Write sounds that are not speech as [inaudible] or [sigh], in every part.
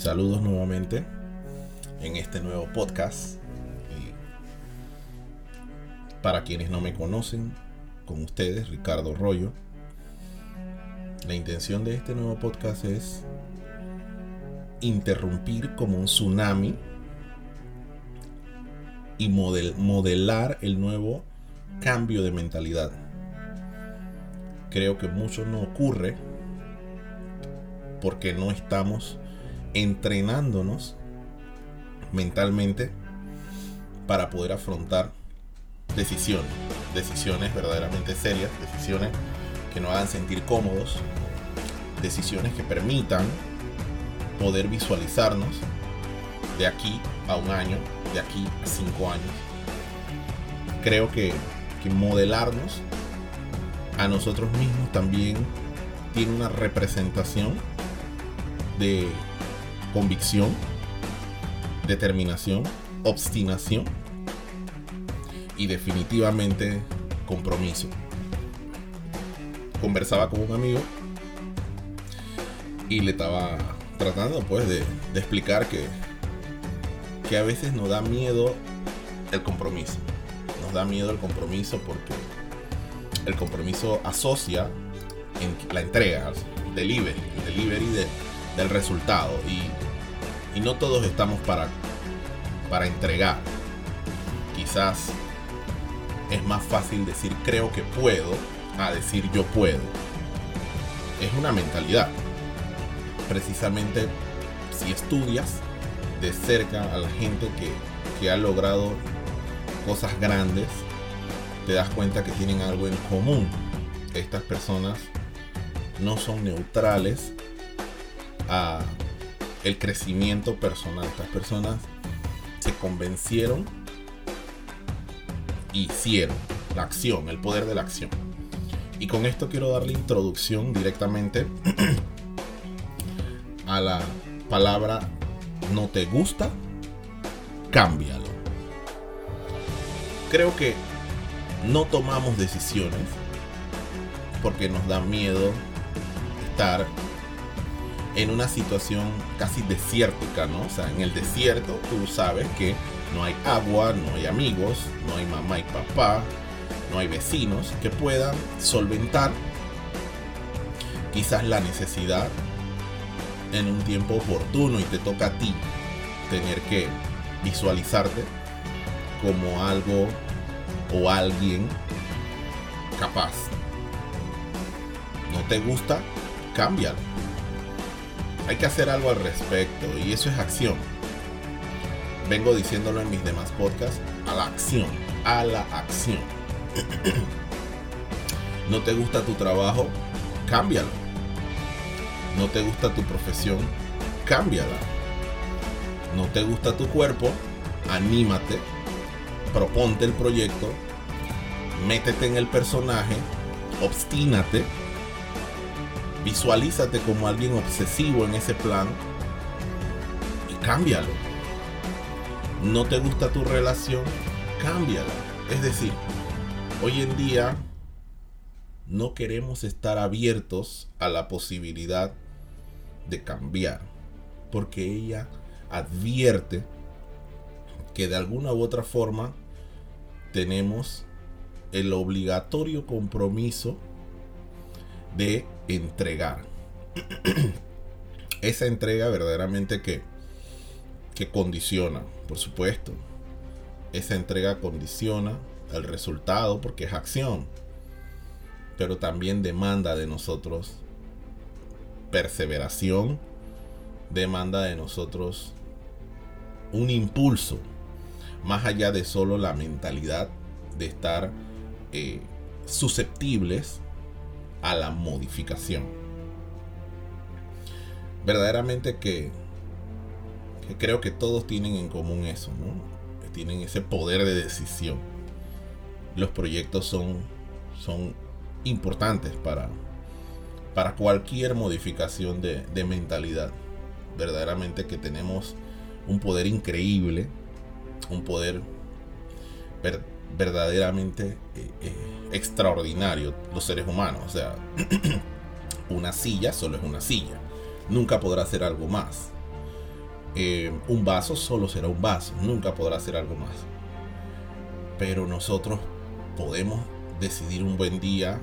Saludos nuevamente en este nuevo podcast. Para quienes no me conocen, con ustedes, Ricardo Rollo. La intención de este nuevo podcast es interrumpir como un tsunami y modelar el nuevo cambio de mentalidad. Creo que mucho no ocurre porque no estamos entrenándonos mentalmente para poder afrontar decisiones, decisiones verdaderamente serias, decisiones que nos hagan sentir cómodos, decisiones que permitan poder visualizarnos de aquí a un año, de aquí a cinco años. Creo que, que modelarnos a nosotros mismos también tiene una representación de convicción, determinación, obstinación y definitivamente compromiso. Conversaba con un amigo y le estaba tratando pues de, explicar que, que a veces nos da miedo el compromiso. Nos da miedo el compromiso porque el compromiso asocia en la entrega, delivery, el delivery de, del resultado. Y, y, no todos estamos para, para entregar. Quizás es más fácil decir creo que puedo a decir yo puedo. Es una mentalidad. Precisamente si estudias de cerca a la gente que, que ha logrado cosas grandes, te das cuenta que tienen algo en común. Estas personas no son neutrales a el crecimiento personal. Estas personas se convencieron hicieron la acción, el poder de la acción. Y con esto quiero darle introducción directamente [clears throat] a la palabra no te gusta, cámbialo. Creo que no tomamos decisiones porque nos da miedo estar en una situación casi desértica, ¿no? O sea, en el desierto tú sabes que no hay agua, no hay amigos, no hay mamá y papá, no hay vecinos que puedan solventar quizás la necesidad en un tiempo oportuno y te toca a ti tener que visualizarte como algo o alguien capaz. ¿No te gusta? Cámbialo. Hay que hacer algo al respecto y eso es acción vengo diciéndolo en mis demás podcasts, a la acción, a la acción. no te gusta tu trabajo, cámbialo. No te gusta tu profesión, cámbiala. No te gusta tu cuerpo, anímate, proponte el proyecto, métete en el personaje, obstínate, visualízate como alguien obsesivo en ese plan y cámbialo no te gusta tu relación, cámbiala. Es decir, hoy en día no queremos estar abiertos a la posibilidad de cambiar, porque ella advierte que de alguna u otra forma tenemos el obligatorio compromiso de entregar. [clears throat] Esa entrega verdaderamente que que condiciona, por supuesto. Esa entrega condiciona el resultado porque es acción, pero también demanda de nosotros perseveración, demanda de nosotros un impulso, más allá de solo la mentalidad de estar eh, susceptibles a la modificación. Verdaderamente que creo que todos tienen en común eso, ¿no? Tienen ese poder de decisión. Los proyectos son, son importantes para, para cualquier modificación de, mentalidad. Verdaderamente que tenemos un poder increíble, un poder verdaderamente eh, eh, extraordinario, los seres humanos. O sea, [clears throat] una silla solo es una silla. Nunca podrá ser algo más eh, un vaso solo será un vaso, nunca podrá ser algo más. Pero nosotros podemos decidir un buen día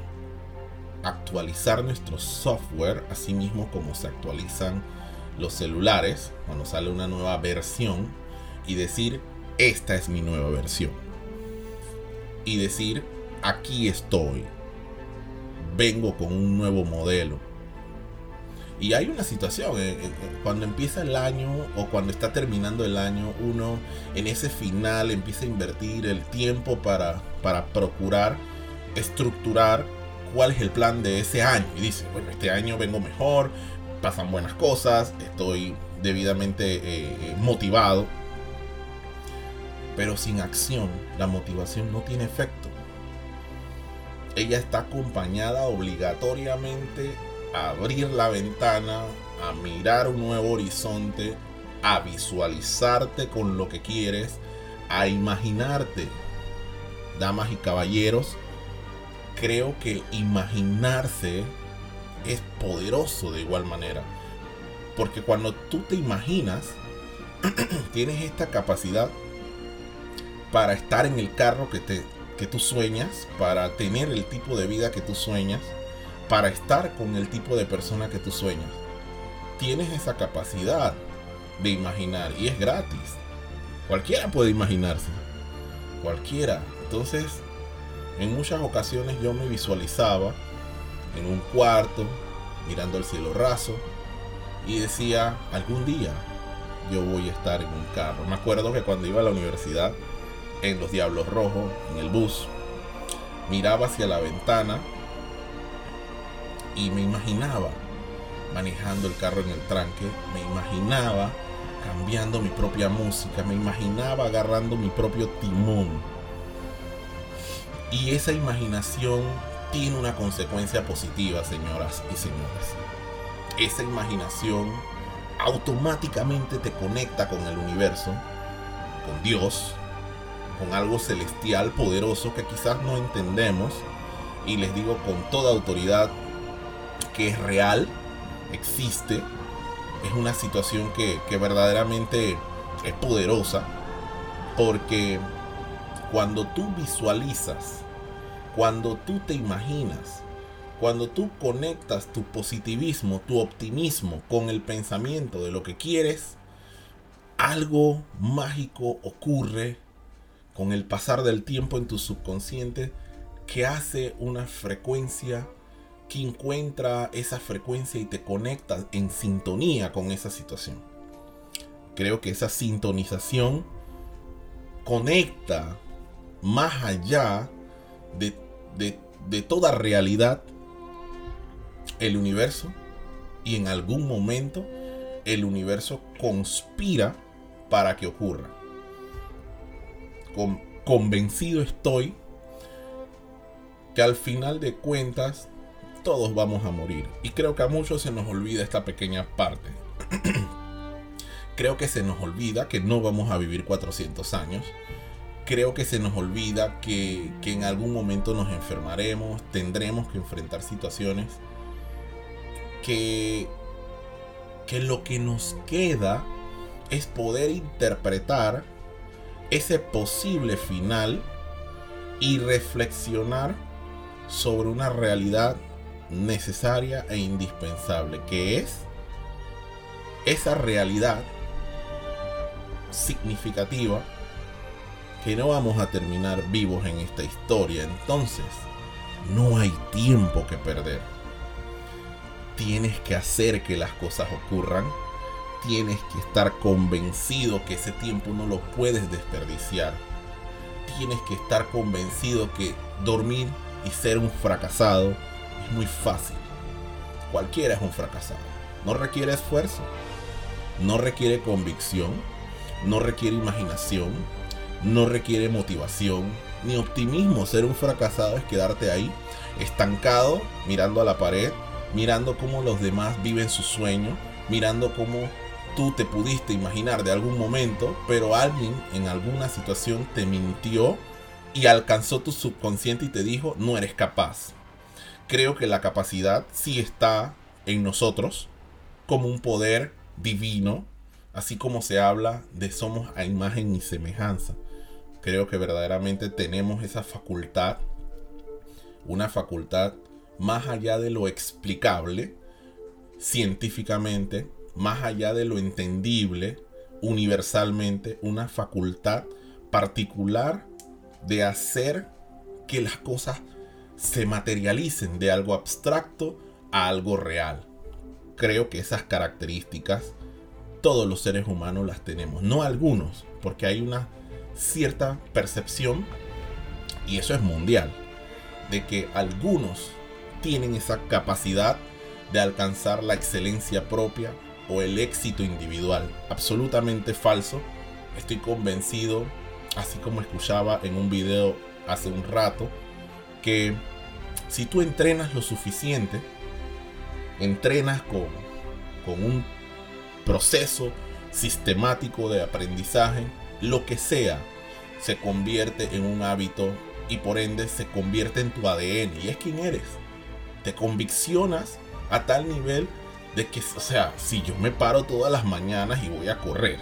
actualizar nuestro software, así mismo como se actualizan los celulares, cuando sale una nueva versión, y decir, esta es mi nueva versión. Y decir, aquí estoy. Vengo con un nuevo modelo. Y hay una situación, eh, eh, cuando empieza el año o cuando está terminando el año, uno en ese final empieza a invertir el tiempo para, para procurar estructurar cuál es el plan de ese año. Y dice, bueno, este año vengo mejor, pasan buenas cosas, estoy debidamente eh, motivado. Pero sin acción, la motivación no tiene efecto. Ella está acompañada obligatoriamente abrir la ventana, a mirar un nuevo horizonte, a visualizarte con lo que quieres, a imaginarte. Damas y caballeros, creo que imaginarse es poderoso de igual manera. Porque cuando tú te imaginas, [clears throat] tienes esta capacidad para estar en el carro que, te, que tú sueñas, para tener el tipo de vida que tú sueñas, para estar con el tipo de persona que tú sueñas. Tienes esa capacidad de imaginar y es gratis. Cualquiera puede imaginarse. Cualquiera. Entonces, en muchas ocasiones yo me visualizaba en un cuarto, mirando el cielo raso, y decía, algún día yo voy a estar en un carro. Me acuerdo que cuando iba a la universidad, en los Diablos Rojos, en el bus, miraba hacia la ventana y me imaginaba manejando el carro en el tranque, me imaginaba cambiando mi propia música, me imaginaba agarrando mi propio timón. Y esa imaginación tiene una consecuencia positiva, señoras y señores. Esa imaginación automáticamente te conecta con el universo, con Dios, con algo celestial poderoso que quizás no entendemos. Y les digo con toda autoridad, que es real, existe, es una situación que, verdaderamente es poderosa, porque cuando tú visualizas, cuando tú te imaginas, cuando tú conectas tu positivismo, tu optimismo con el pensamiento de lo que quieres, algo mágico ocurre con el pasar del tiempo en tu subconsciente que hace una frecuencia que encuentra esa frecuencia y te conecta en sintonía con esa situación. Creo que esa sintonización conecta más allá de, toda realidad el universo y en algún momento el universo conspira para que ocurra. Convencido estoy que al final de cuentas todos vamos a morir. Y creo que a muchos se nos olvida esta pequeña parte. [clears throat] creo que se nos olvida que no vamos a vivir 400 años. Creo que se nos olvida que, que en algún momento nos enfermaremos, tendremos que enfrentar situaciones que, que lo que nos queda es poder interpretar ese posible final y reflexionar sobre una realidad necesaria e indispensable, que es esa realidad significativa que no vamos a terminar vivos en esta historia. Entonces, no hay tiempo que perder. Tienes que hacer que las cosas ocurran. Tienes que estar convencido que ese tiempo no lo puedes desperdiciar. Tienes que estar convencido que dormir y ser un fracasado muy fácil. Cualquiera es un fracasado. No requiere esfuerzo. No requiere convicción. No requiere imaginación. No requiere motivación. Ni optimismo. Ser un fracasado es quedarte ahí, estancado, mirando a la pared, mirando cómo los demás viven su sueño, mirando cómo tú te pudiste imaginar de algún momento, pero alguien en alguna situación te mintió y alcanzó tu subconsciente y te dijo, no eres capaz creo que la capacidad sí está en nosotros como un poder divino, así como se habla de somos a imagen y semejanza. Creo que verdaderamente tenemos esa facultad, una facultad más allá de lo explicable científicamente, más allá de lo entendible universalmente, una facultad particular de hacer que las cosas se materialicen de algo abstracto a algo real. Creo que esas características todos los seres humanos las tenemos, no algunos, porque hay una cierta percepción, y eso es mundial, de que algunos tienen esa capacidad de alcanzar la excelencia propia o el éxito individual. Absolutamente falso. Estoy convencido, así como escuchaba en un video hace un rato, que si tú entrenas lo suficiente, entrenas con, con un proceso sistemático de aprendizaje, lo que sea, se convierte en un hábito y por ende se convierte en tu ADN y es quien eres. Te conviccionas a tal nivel de que, o sea, si yo me paro todas las mañanas y voy a correr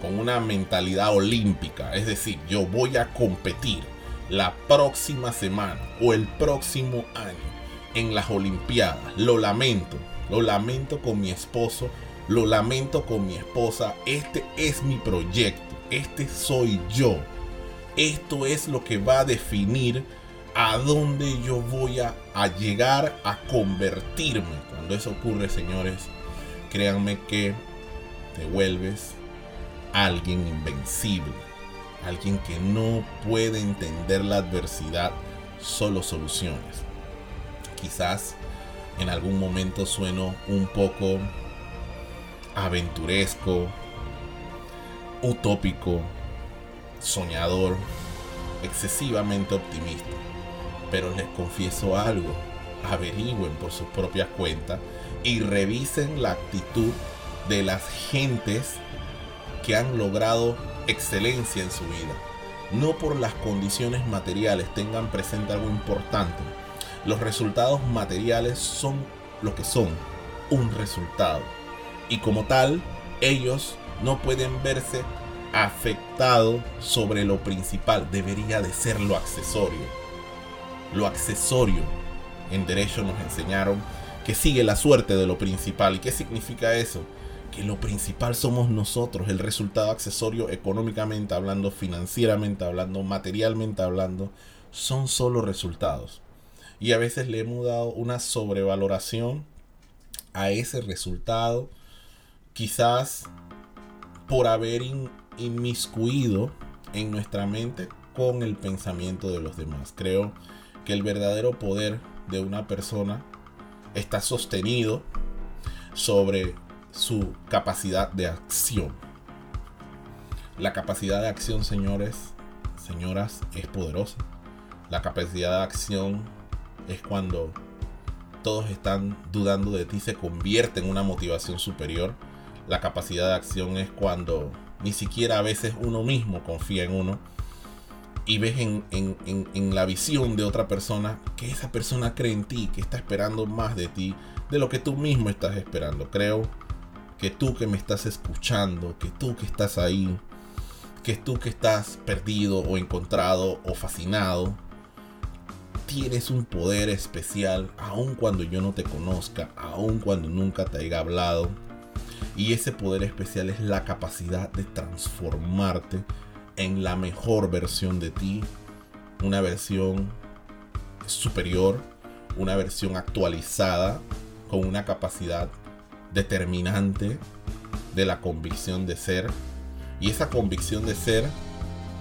con una mentalidad olímpica, es decir, yo voy a competir la próxima semana o el próximo año en las Olimpiadas, lo lamento, lo lamento con mi esposo, lo lamento con mi esposa, este es mi proyecto, este soy yo, esto es lo que va a definir a dónde yo voy a, llegar a convertirme. Cuando eso ocurre, señores, créanme que te vuelves alguien invencible, alguien que no puede entender la adversidad, solo soluciones. Quizás en algún momento sueno un poco aventuresco, utópico, soñador, excesivamente optimista. Pero les confieso algo, averigüen por sus propias cuentas y revisen la actitud de las gentes que han logrado excelencia en su vida. No por las condiciones materiales tengan presente algo importante. Los resultados materiales son lo que son, un resultado. Y como tal, ellos no pueden verse afectados sobre lo principal. Debería de ser lo accesorio lo accesorio. En derecho nos enseñaron que sigue la suerte de lo principal. ¿Y qué significa eso? Que lo principal somos nosotros, el resultado accesorio económicamente hablando, financieramente hablando, materialmente hablando, son solo resultados. Y a veces le hemos dado una sobrevaloración a ese resultado, quizás por haber inmiscuido en nuestra mente con el pensamiento de los demás. Creo que el verdadero poder de una persona está sostenido sobre su capacidad de acción. La capacidad de acción, señores, señoras, es poderosa. La capacidad de acción es cuando todos están dudando de ti, se convierte en una motivación superior. La capacidad de acción es cuando ni siquiera a veces uno mismo confía en uno y ves en, la visión de otra persona que esa persona cree en ti, que está esperando más de ti de lo que tú mismo estás esperando. Creo que tú que me estás escuchando, que tú que estás ahí, que tú que estás perdido o encontrado o fascinado, tienes un poder especial aun cuando yo no te conozca, aun cuando nunca te haya hablado. Y ese poder especial es la capacidad de transformarte en la mejor versión de ti, una versión superior, una versión actualizada, con una capacidad determinante de la convicción de ser. Y esa convicción de ser,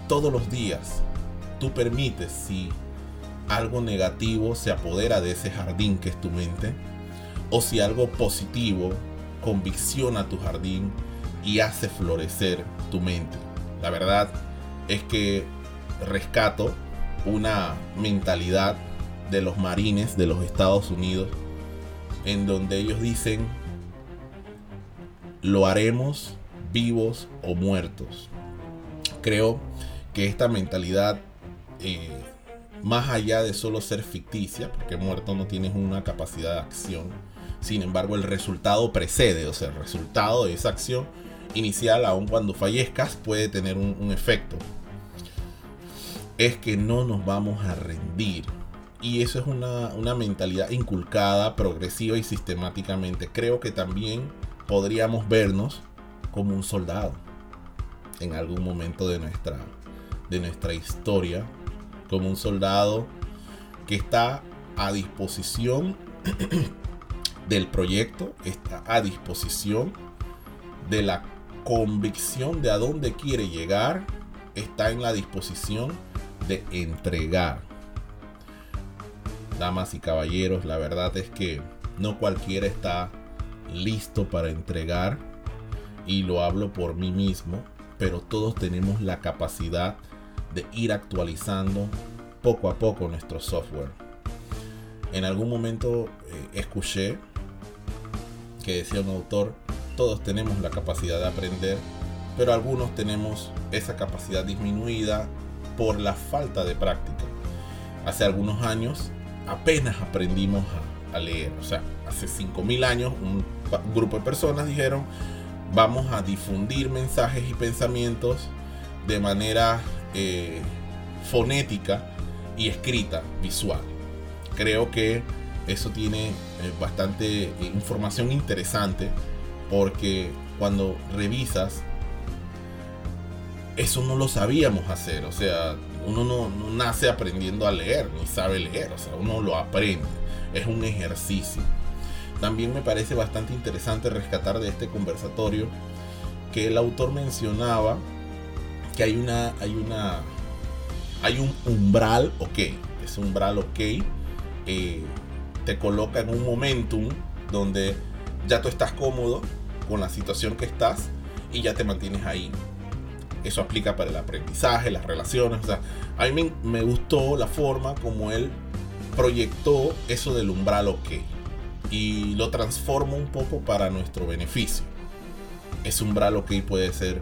todos los días, tú permites si algo negativo se apodera de ese jardín que es tu mente, o si algo positivo convicciona tu jardín y hace florecer tu mente. La verdad es que rescato una mentalidad de los marines de los Estados Unidos en donde ellos dicen lo haremos vivos o muertos. Creo que esta mentalidad, eh, más allá de solo ser ficticia, porque muerto no tienes una capacidad de acción, sin embargo el resultado precede, o sea, el resultado de esa acción inicial, aun cuando fallezcas, puede tener un, efecto. Es que no nos vamos a rendir. Y eso es una, una mentalidad inculcada, progresiva y sistemáticamente. Creo que también podríamos vernos como un soldado en algún momento de nuestra, de nuestra historia, como un soldado que está a disposición [clears throat] del proyecto, está a disposición de la convicción de a dónde quiere llegar, está en la disposición de entregar. Damas y caballeros, la verdad es que no cualquiera está listo para entregar y lo hablo por mí mismo, pero todos tenemos la capacidad de ir actualizando poco a poco nuestro software. En algún momento eh, escuché que decía un autor, todos tenemos la capacidad de aprender, pero algunos tenemos esa capacidad disminuida por la falta de práctica. Hace algunos años apenas aprendimos a, leer, o sea, hace 5.000 años un, grupo de personas dijeron, vamos a difundir mensajes y pensamientos de manera eh, fonética y escrita, visual. Creo que eso tiene eh, bastante información interesante porque cuando revisas, eso no lo sabíamos hacer. O sea, uno no, nace aprendiendo a leer, ni sabe leer. O sea, uno lo aprende. Es un ejercicio. También me parece bastante interesante rescatar de este conversatorio que el autor mencionaba que hay una, hay una, hay un umbral, ok, ese umbral, ok, eh, te coloca en un momentum donde ya tú estás cómodo con la situación que estás y ya te mantienes ahí. Eso aplica para el aprendizaje, las relaciones. O sea, a mí me, gustó la forma como él proyectó eso del umbral ok y lo transforma un poco para nuestro beneficio. Ese umbral ok puede ser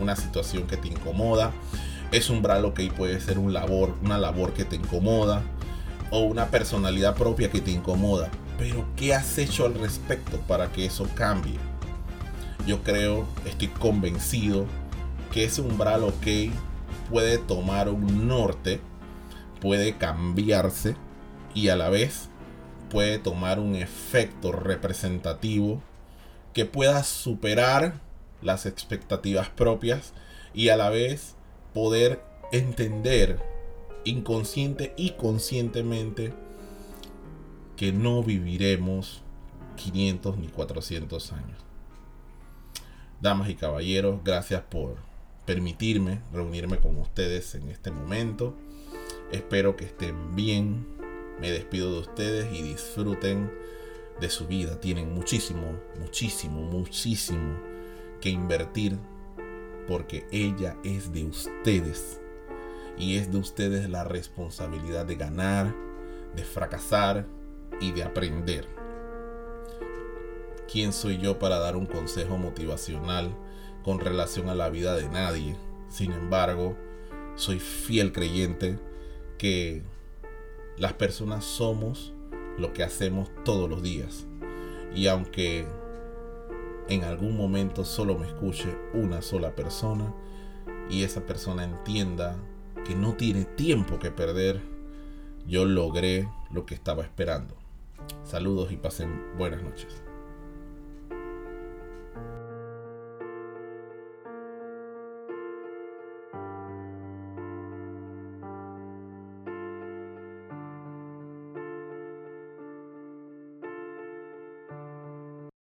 una situación que te incomoda. Es umbral ok puede ser un labor, una labor que te incomoda o una personalidad propia que te incomoda. Pero ¿qué has hecho al respecto para que eso cambie? Yo creo, estoy convencido que ese umbral ok puede tomar un norte, puede cambiarse y a la vez puede tomar un efecto representativo que pueda superar las expectativas propias y a la vez poder entender inconsciente y conscientemente que no viviremos 500 ni 400 años. Damas y caballeros, gracias por permitirme reunirme con ustedes en este momento. Espero que estén bien. Me despido de ustedes y disfruten de su vida. Tienen muchísimo, muchísimo, muchísimo que invertir porque ella es de ustedes y es de ustedes la responsabilidad de ganar, de fracasar y de aprender. ¿Quién soy yo para dar un consejo motivacional con relación a la vida de nadie? Sin embargo, soy fiel creyente que las personas somos lo que hacemos todos los días. Y aunque en algún momento solo me escuche una sola persona y esa persona entienda que no tiene tiempo que perder, yo logré lo que estaba esperando. Saludos y pasen buenas noches.